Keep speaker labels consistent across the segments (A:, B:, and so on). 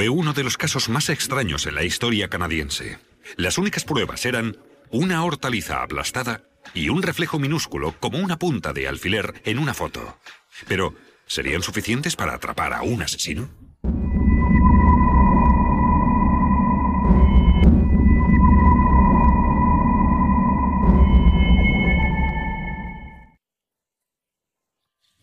A: Fue uno de los casos más extraños en la historia canadiense. Las únicas pruebas eran una hortaliza aplastada y un reflejo minúsculo como una punta de alfiler en una foto. Pero, ¿serían suficientes para atrapar a un asesino?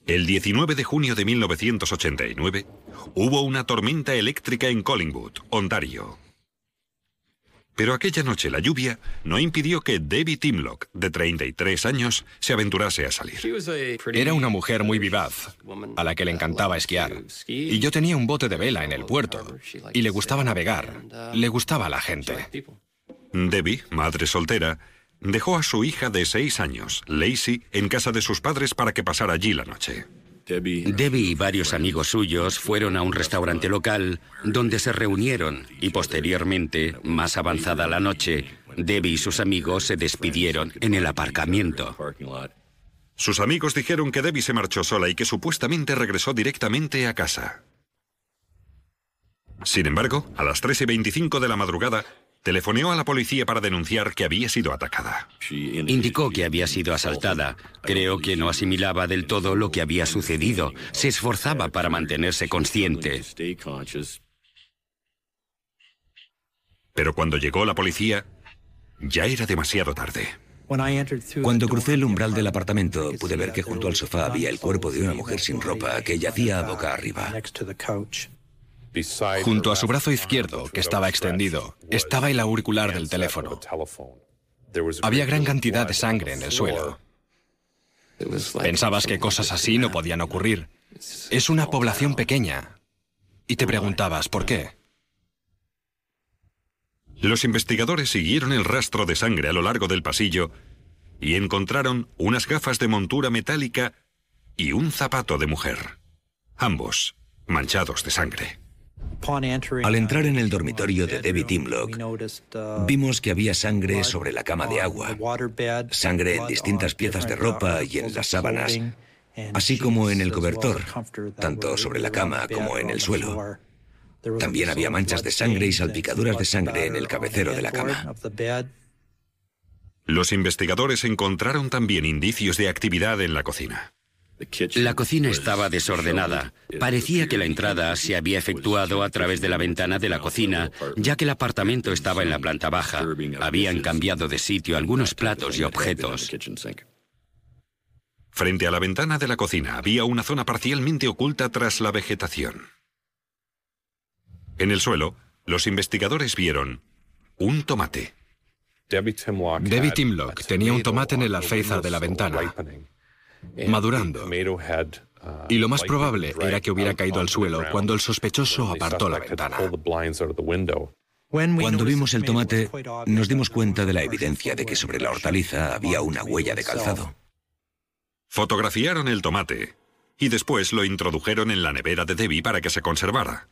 A: El 19 de junio de 1989 hubo una tormenta eléctrica en Collingwood, Ontario. Pero aquella noche la lluvia no impidió que Debbie Timlock, de 33 años, se aventurase a salir.
B: Era una mujer muy vivaz, a la que le encantaba esquiar. Y yo tenía un bote de vela en el puerto, y le gustaba navegar, le gustaba la gente.
A: Debbie, madre soltera, dejó a su hija de seis años, Lacey, en casa de sus padres para que pasara allí la noche.
C: Debbie y varios amigos suyos fueron a un restaurante local donde se reunieron y posteriormente, más avanzada la noche, Debbie y sus amigos se despidieron en el aparcamiento.
A: Sus amigos dijeron que Debbie se marchó sola y que supuestamente regresó directamente a casa. Sin embargo, a las 3 y 25 de la madrugada, Telefoneó a la policía para denunciar que había sido atacada.
C: Indicó que había sido asaltada. Creo que no asimilaba del todo lo que había sucedido. Se esforzaba para mantenerse consciente.
A: Pero cuando llegó la policía, ya era demasiado tarde.
D: Cuando crucé el umbral del apartamento, pude ver que junto al sofá había el cuerpo de una mujer sin ropa que yacía boca arriba.
B: Junto a su brazo izquierdo, que estaba extendido, estaba el auricular del teléfono. Había gran cantidad de sangre en el suelo. Pensabas que cosas así no podían ocurrir. Es una población pequeña. Y te preguntabas, ¿por qué?
A: Los investigadores siguieron el rastro de sangre a lo largo del pasillo y encontraron unas gafas de montura metálica y un zapato de mujer, ambos manchados de sangre.
D: Al entrar en el dormitorio de Debbie Timlock, vimos que había sangre sobre la cama de agua, sangre en distintas piezas de ropa y en las sábanas, así como en el cobertor, tanto sobre la cama como en el suelo. También había manchas de sangre y salpicaduras de sangre en el cabecero de la cama.
A: Los investigadores encontraron también indicios de actividad en la cocina.
C: La cocina estaba desordenada. Parecía que la entrada se había efectuado a través de la ventana de la cocina, ya que el apartamento estaba en la planta baja. Habían cambiado de sitio algunos platos y objetos.
A: Frente a la ventana de la cocina había una zona parcialmente oculta tras la vegetación. En el suelo, los investigadores vieron un tomate.
B: Debbie Timlock tenía un tomate en el alféizar de la ventana madurando. Y lo más probable era que hubiera caído al suelo cuando el sospechoso apartó la ventana.
D: Cuando vimos el tomate, nos dimos cuenta de la evidencia de que sobre la hortaliza había una huella de calzado.
A: Fotografiaron el tomate y después lo introdujeron en la nevera de Debbie para que se conservara.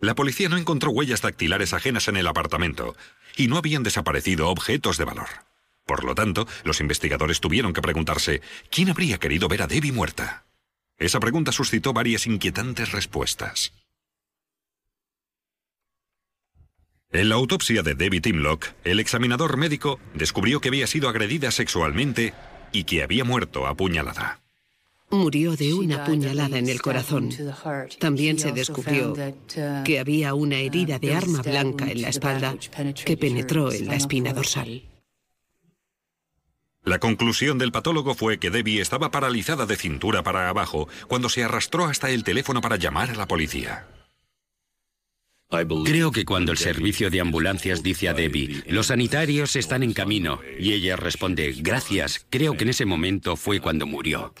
A: La policía no encontró huellas dactilares ajenas en el apartamento y no habían desaparecido objetos de valor. Por lo tanto, los investigadores tuvieron que preguntarse, ¿quién habría querido ver a Debbie muerta? Esa pregunta suscitó varias inquietantes respuestas. En la autopsia de Debbie Timlock, el examinador médico descubrió que había sido agredida sexualmente y que había muerto apuñalada.
E: Murió de una puñalada en el corazón. También se descubrió que había una herida de arma blanca en la espalda que penetró en la espina dorsal.
A: La conclusión del patólogo fue que Debbie estaba paralizada de cintura para abajo cuando se arrastró hasta el teléfono para llamar a la policía.
C: Creo que cuando el servicio de ambulancias dice a Debbie, los sanitarios están en camino, y ella responde, gracias, creo que en ese momento fue cuando murió.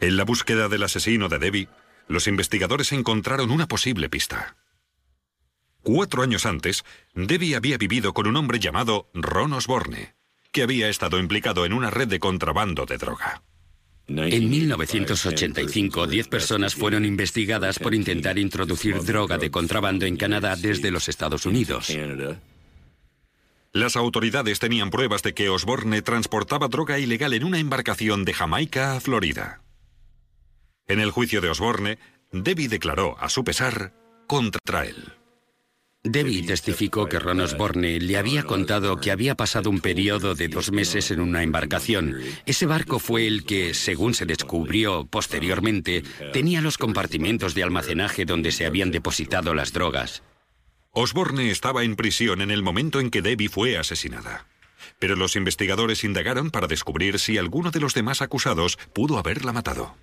A: En la búsqueda del asesino de Debbie, los investigadores encontraron una posible pista. Cuatro años antes, Debbie había vivido con un hombre llamado Ron Osborne, que había estado implicado en una red de contrabando de droga.
C: En 1985, diez personas fueron investigadas por intentar introducir droga de contrabando en Canadá desde los Estados Unidos.
A: Las autoridades tenían pruebas de que Osborne transportaba droga ilegal en una embarcación de Jamaica a Florida. En el juicio de Osborne, Debbie declaró, a su pesar, contra él.
C: Debbie testificó que Ron Osborne le había contado que había pasado un periodo de dos meses en una embarcación. Ese barco fue el que, según se descubrió posteriormente, tenía los compartimentos de almacenaje donde se habían depositado las drogas.
A: Osborne estaba en prisión en el momento en que Debbie fue asesinada. Pero los investigadores indagaron para descubrir si alguno de los demás acusados pudo haberla matado.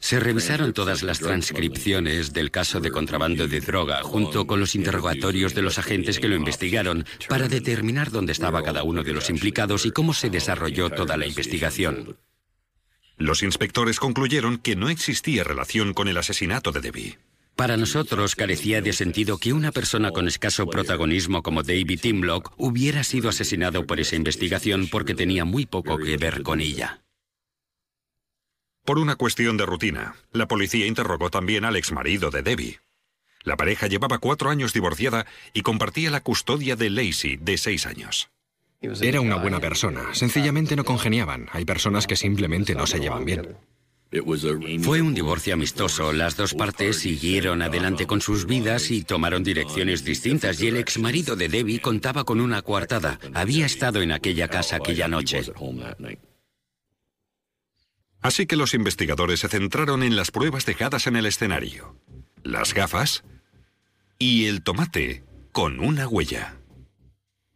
C: Se revisaron todas las transcripciones del caso de contrabando de droga junto con los interrogatorios de los agentes que lo investigaron para determinar dónde estaba cada uno de los implicados y cómo se desarrolló toda la investigación.
A: Los inspectores concluyeron que no existía relación con el asesinato de Debbie.
C: Para nosotros carecía de sentido que una persona con escaso protagonismo como David Timlock hubiera sido asesinado por esa investigación porque tenía muy poco que ver con ella.
A: Por una cuestión de rutina, la policía interrogó también al exmarido de Debbie. La pareja llevaba cuatro años divorciada y compartía la custodia de Lacey, de seis años.
B: Era una buena persona, sencillamente no congeniaban. Hay personas que simplemente no se llevan bien.
C: Fue un divorcio amistoso. Las dos partes siguieron adelante con sus vidas y tomaron direcciones distintas y el ex marido de Debbie contaba con una coartada. Había estado en aquella casa aquella noche.
A: Así que los investigadores se centraron en las pruebas dejadas en el escenario. Las gafas y el tomate con una huella.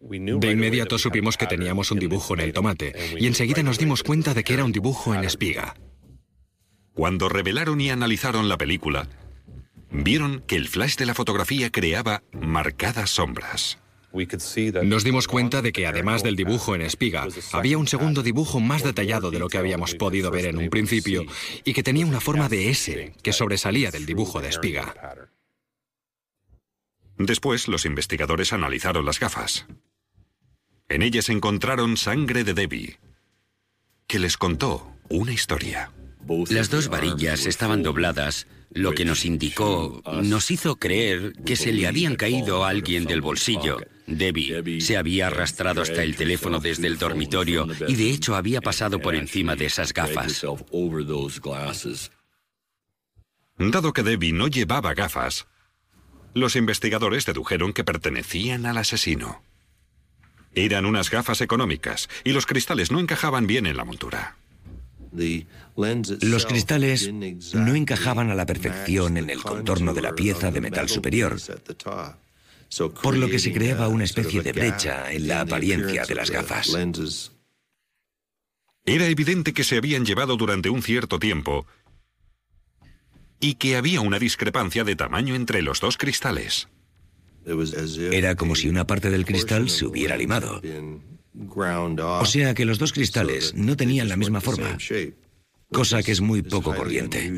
B: De inmediato supimos que teníamos un dibujo en el tomate y enseguida nos dimos cuenta de que era un dibujo en espiga.
A: Cuando revelaron y analizaron la película, vieron que el flash de la fotografía creaba marcadas sombras.
B: Nos dimos cuenta de que además del dibujo en espiga, había un segundo dibujo más detallado de lo que habíamos podido ver en un principio y que tenía una forma de S que sobresalía del dibujo de espiga.
A: Después, los investigadores analizaron las gafas. En ellas encontraron sangre de Debbie, que les contó una historia.
C: Las dos varillas estaban dobladas, lo que nos indicó, nos hizo creer que se le habían caído a alguien del bolsillo. Debbie se había arrastrado hasta el teléfono desde el dormitorio y de hecho había pasado por encima de esas gafas.
A: Dado que Debbie no llevaba gafas, los investigadores dedujeron que pertenecían al asesino. Eran unas gafas económicas y los cristales no encajaban bien en la montura.
D: Los cristales no encajaban a la perfección en el contorno de la pieza de metal superior, por lo que se creaba una especie de brecha en la apariencia de las gafas.
A: Era evidente que se habían llevado durante un cierto tiempo y que había una discrepancia de tamaño entre los dos cristales.
D: Era como si una parte del cristal se hubiera limado. O sea que los dos cristales no tenían la misma forma, cosa que es muy poco corriente.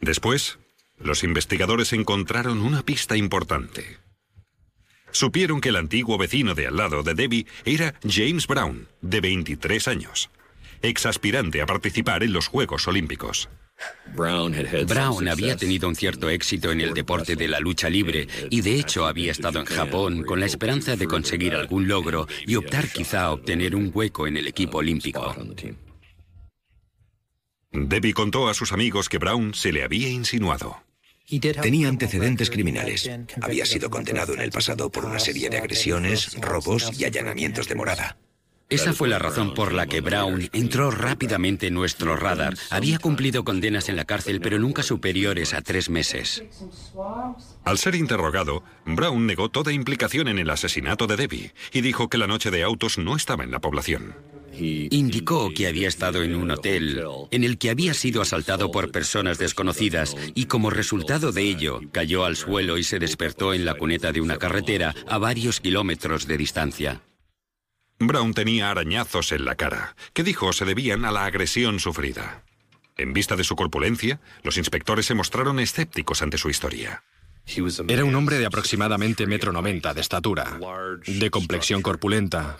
A: Después, los investigadores encontraron una pista importante. Supieron que el antiguo vecino de al lado de Debbie era James Brown, de 23 años, ex aspirante a participar en los Juegos Olímpicos.
C: Brown había tenido un cierto éxito en el deporte de la lucha libre y de hecho había estado en Japón con la esperanza de conseguir algún logro y optar quizá a obtener un hueco en el equipo olímpico.
A: Debbie contó a sus amigos que Brown se le había insinuado.
D: Tenía antecedentes criminales. Había sido condenado en el pasado por una serie de agresiones, robos y allanamientos de morada.
C: Esa fue la razón por la que Brown entró rápidamente en nuestro radar. Había cumplido condenas en la cárcel, pero nunca superiores a tres meses.
A: Al ser interrogado, Brown negó toda implicación en el asesinato de Debbie y dijo que la noche de autos no estaba en la población.
C: Indicó que había estado en un hotel en el que había sido asaltado por personas desconocidas y como resultado de ello cayó al suelo y se despertó en la cuneta de una carretera a varios kilómetros de distancia.
A: Brown tenía arañazos en la cara, que dijo se debían a la agresión sufrida. En vista de su corpulencia, los inspectores se mostraron escépticos ante su historia.
B: Era un hombre de aproximadamente metro noventa de estatura, de complexión corpulenta,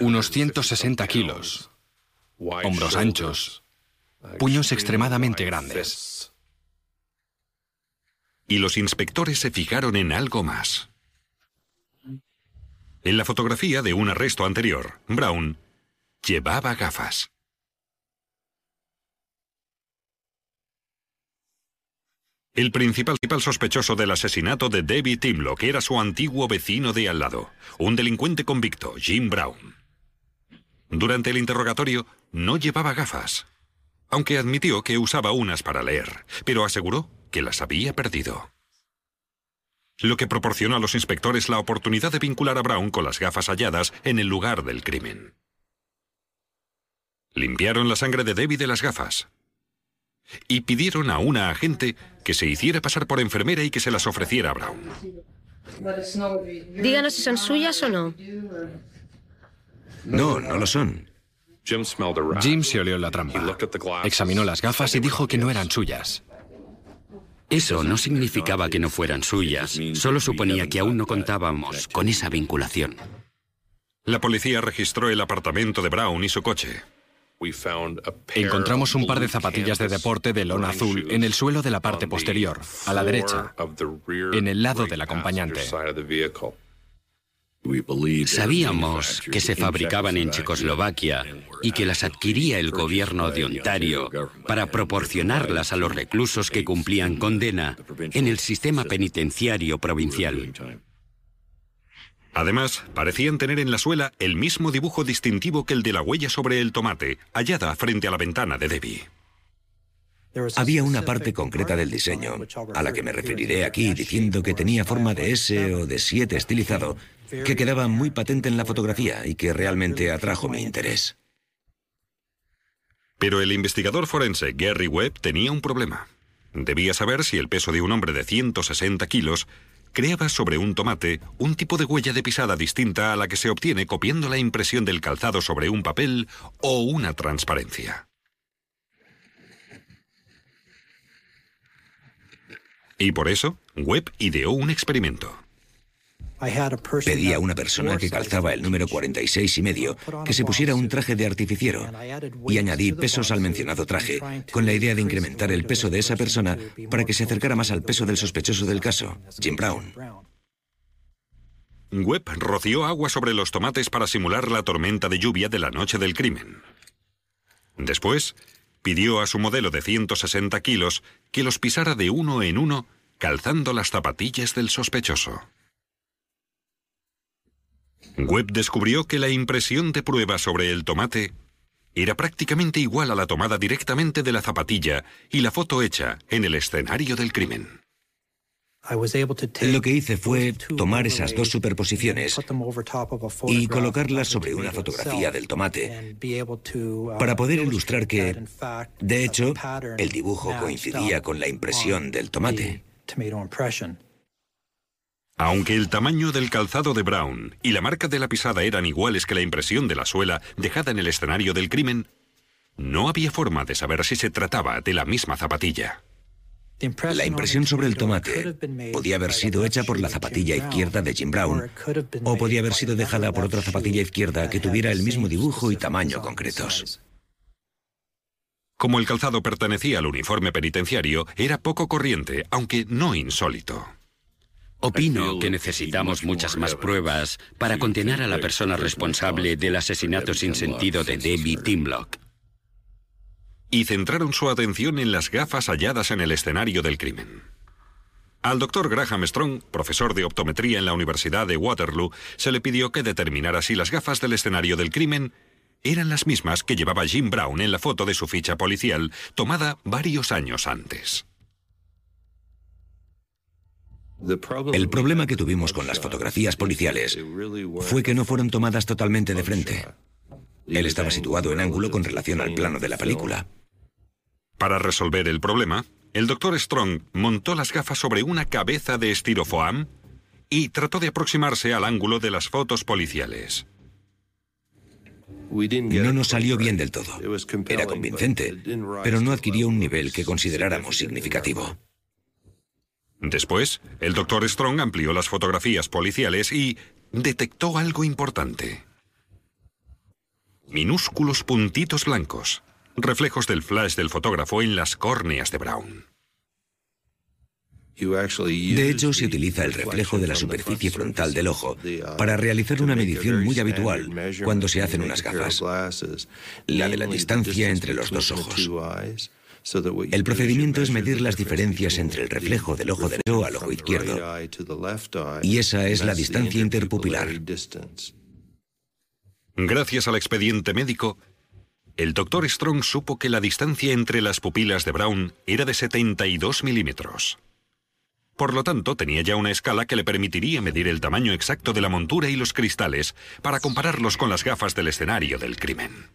B: unos 160 kilos, hombros anchos, puños extremadamente grandes.
A: Y los inspectores se fijaron en algo más. En la fotografía de un arresto anterior, Brown llevaba gafas. El principal sospechoso del asesinato de Debbie Timlock era su antiguo vecino de al lado, un delincuente convicto, Jim Brown. Durante el interrogatorio no llevaba gafas, aunque admitió que usaba unas para leer, pero aseguró que las había perdido. Lo que proporcionó a los inspectores la oportunidad de vincular a Brown con las gafas halladas en el lugar del crimen. Limpiaron la sangre de Debbie de las gafas, y pidieron a una agente que se hiciera pasar por enfermera y que se las ofreciera a Brown.
F: Díganos si son suyas o no.
D: No, no lo son.
B: Jim se olió la trampa. Examinó las gafas y dijo que no eran suyas.
C: Eso no significaba que no fueran suyas, solo suponía que aún no contábamos con esa vinculación.
A: La policía registró el apartamento de Brown y su coche.
B: Encontramos un par de zapatillas de deporte de lona azul en el suelo de la parte posterior, a la derecha, en el lado del acompañante.
C: Sabíamos que se fabricaban en Checoslovaquia y que las adquiría el gobierno de Ontario para proporcionarlas a los reclusos que cumplían condena en el sistema penitenciario provincial.
A: Además, parecían tener en la suela el mismo dibujo distintivo que el de la huella sobre el tomate, hallada frente a la ventana de Debbie.
D: Había una parte concreta del diseño, a la que me referiré aquí diciendo que tenía forma de S o de 7 estilizado, que quedaba muy patente en la fotografía y que realmente atrajo mi interés.
A: Pero el investigador forense Gary Webb tenía un problema. Debía saber si el peso de un hombre de 160 kilos creaba sobre un tomate un tipo de huella de pisada distinta a la que se obtiene copiando la impresión del calzado sobre un papel o una transparencia. Y por eso, Webb ideó un experimento.
D: Pedí a una persona que calzaba el número 46 y medio que se pusiera un traje de artificiero y añadí pesos al mencionado traje con la idea de incrementar el peso de esa persona para que se acercara más al peso del sospechoso del caso, Jim Brown.
A: Webb roció agua sobre los tomates para simular la tormenta de lluvia de la noche del crimen. Después, pidió a su modelo de 160 kilos que los pisara de uno en uno calzando las zapatillas del sospechoso. Webb descubrió que la impresión de prueba sobre el tomate era prácticamente igual a la tomada directamente de la zapatilla y la foto hecha en el escenario del crimen.
D: Lo que hice fue tomar esas dos superposiciones y colocarlas sobre una fotografía del tomate para poder ilustrar que, de hecho, el dibujo coincidía con la impresión del tomate.
A: Aunque el tamaño del calzado de Brown y la marca de la pisada eran iguales que la impresión de la suela dejada en el escenario del crimen, no había forma de saber si se trataba de la misma zapatilla.
D: La impresión sobre el tomate podía haber sido hecha por la zapatilla izquierda de Jim Brown o podía haber sido dejada por otra zapatilla izquierda que tuviera el mismo dibujo y tamaño concretos.
A: Como el calzado pertenecía al uniforme penitenciario, era poco corriente, aunque no insólito.
C: Opino que necesitamos muchas más pruebas para condenar a la persona responsable del asesinato sin sentido de Debbie Timlock.
A: Y centraron su atención en las gafas halladas en el escenario del crimen. Al doctor Graham Strong, profesor de optometría en la Universidad de Waterloo, se le pidió que determinara si las gafas del escenario del crimen eran las mismas que llevaba Jim Brown en la foto de su ficha policial, tomada varios años antes.
D: El problema que tuvimos con las fotografías policiales fue que no fueron tomadas totalmente de frente. Él estaba situado en ángulo con relación al plano de la película.
A: Para resolver el problema, el doctor Strong montó las gafas sobre una cabeza de estirofoam y trató de aproximarse al ángulo de las fotos policiales.
D: No nos salió bien del todo. Era convincente, pero no adquirió un nivel que consideráramos significativo.
A: Después, el doctor Strong amplió las fotografías policiales y detectó algo importante. Minúsculos puntitos blancos, reflejos del flash del fotógrafo en las córneas de Brown.
D: De hecho, se utiliza el reflejo de la superficie frontal del ojo para realizar una medición muy habitual cuando se hacen unas gafas, la de la distancia entre los dos ojos. El procedimiento es medir las diferencias entre el reflejo del ojo derecho al ojo izquierdo, y esa es la distancia interpupilar.
A: Gracias al expediente médico, el doctor Strong supo que la distancia entre las pupilas de Brown era de 72 milímetros. Por lo tanto, tenía ya una escala que le permitiría medir el tamaño exacto de la montura y los cristales para compararlos con las gafas del escenario del crimen.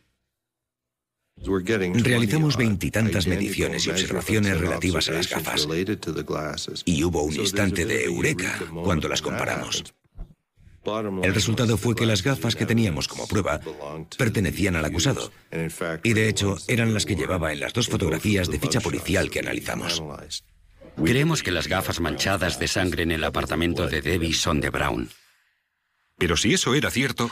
D: Realizamos veintitantas mediciones y observaciones relativas a las gafas. Y hubo un instante de eureka cuando las comparamos. El resultado fue que las gafas que teníamos como prueba pertenecían al acusado. Y de hecho eran las que llevaba en las dos fotografías de ficha policial que analizamos.
C: Creemos que las gafas manchadas de sangre en el apartamento de Debbie son de Brown.
A: Pero si eso era cierto,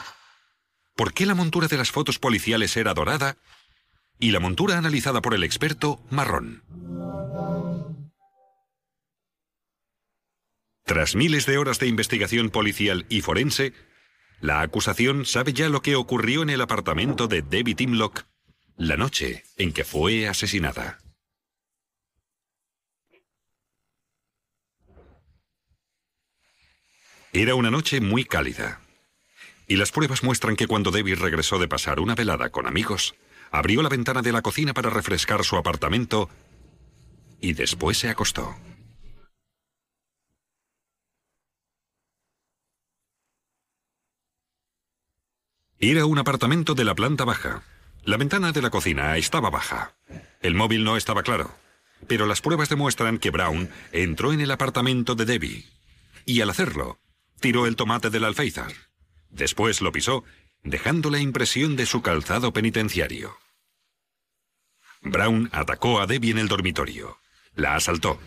A: ¿por qué la montura de las fotos policiales era dorada y la montura analizada por el experto marrón? Tras miles de horas de investigación policial y forense, la acusación sabe ya lo que ocurrió en el apartamento de Debbie Timlock la noche en que fue asesinada. Era una noche muy cálida. Y las pruebas muestran que cuando Debbie regresó de pasar una velada con amigos, abrió la ventana de la cocina para refrescar su apartamento y después se acostó. Era un apartamento de la planta baja. La ventana de la cocina estaba baja. El móvil no estaba claro. Pero las pruebas demuestran que Brown entró en el apartamento de Debbie. Y al hacerlo, tiró el tomate del alféizar. Después lo pisó, dejando la impresión de su calzado penitenciario. Brown atacó a Debbie en el dormitorio. La asaltó.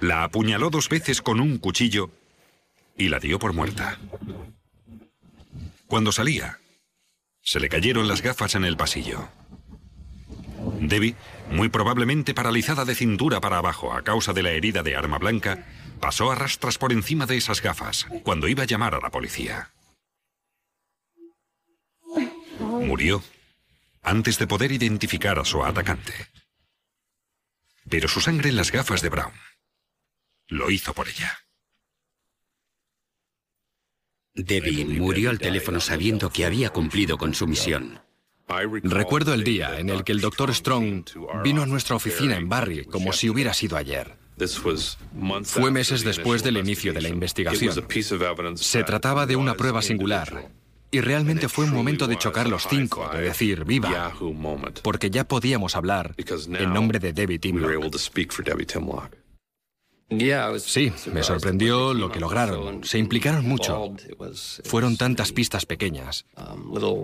A: La apuñaló dos veces con un cuchillo y la dio por muerta. Cuando salía, se le cayeron las gafas en el pasillo. Debbie, muy probablemente paralizada de cintura para abajo a causa de la herida de arma blanca, pasó a rastras por encima de esas gafas cuando iba a llamar a la policía. Murió antes de poder identificar a su atacante. Pero su sangre en las gafas de Brown lo hizo por ella.
C: Debbie murió al teléfono sabiendo que había cumplido con su misión.
B: Recuerdo el día en el que el doctor Strong vino a nuestra oficina en Barry como si hubiera sido ayer. Fue meses después del inicio de la investigación. Se trataba de una prueba singular. Y realmente fue un momento de chocar los cinco, de decir viva, porque ya podíamos hablar en nombre de Debbie Timlock. Sí, me sorprendió lo que lograron. Se implicaron mucho. Fueron tantas pistas pequeñas.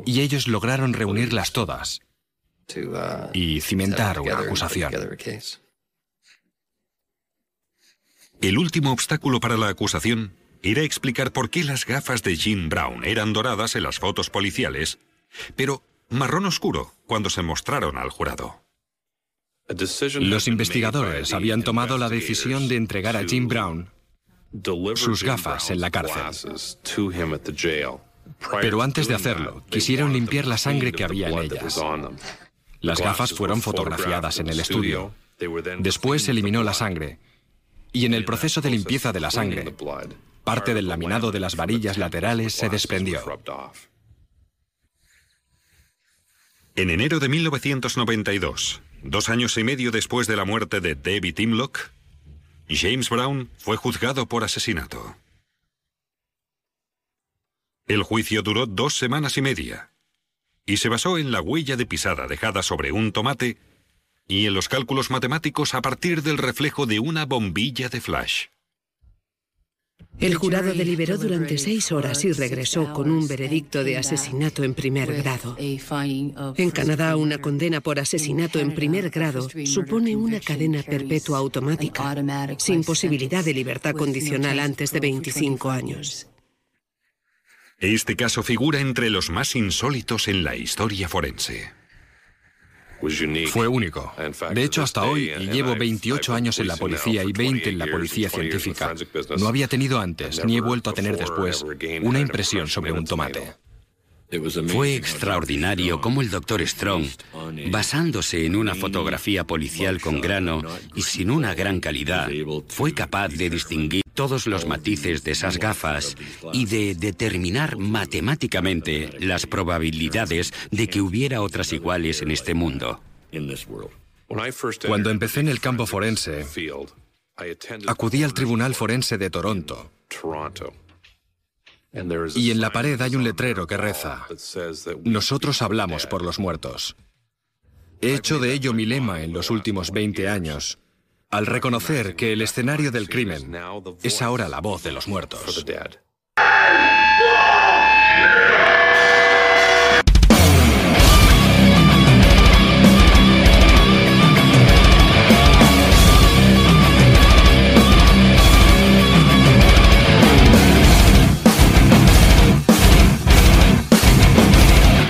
B: Y ellos lograron reunirlas todas y cimentar una acusación.
A: El último obstáculo para la acusación era explicar por qué las gafas de Jean Brown eran doradas en las fotos policiales, pero marrón oscuro cuando se mostraron al jurado.
B: Los investigadores habían tomado la decisión de entregar a Jim Brown sus gafas en la cárcel. Pero antes de hacerlo, quisieron limpiar la sangre que había en ellas. Las gafas fueron fotografiadas en el estudio. Después se eliminó la sangre. Y en el proceso de limpieza de la sangre, parte del laminado de las varillas laterales se desprendió.
A: En enero de 1992, Dos años y medio después de la muerte de David Timlock, James Brown fue juzgado por asesinato. El juicio duró dos semanas y media y se basó en la huella de pisada dejada sobre un tomate y en los cálculos matemáticos a partir del reflejo de una bombilla de flash.
E: El jurado deliberó durante seis horas y regresó con un veredicto de asesinato en primer grado. En Canadá, una condena por asesinato en primer grado supone una cadena perpetua automática, sin posibilidad de libertad condicional antes de 25 años.
A: Este caso figura entre los más insólitos en la historia forense.
B: Fue único. De hecho, hasta hoy, y llevo 28 años en la policía y 20 en la policía científica, no había tenido antes, ni he vuelto a tener después, una impresión sobre un tomate.
C: Fue extraordinario cómo el doctor Strong, basándose en una fotografía policial con grano y sin una gran calidad, fue capaz de distinguir todos los matices de esas gafas y de determinar matemáticamente las probabilidades de que hubiera otras iguales en este mundo.
B: Cuando empecé en el campo forense, acudí al Tribunal Forense de Toronto y en la pared hay un letrero que reza, nosotros hablamos por los muertos. He hecho de ello mi lema en los últimos 20 años, al reconocer que el escenario del crimen es ahora la voz de los muertos.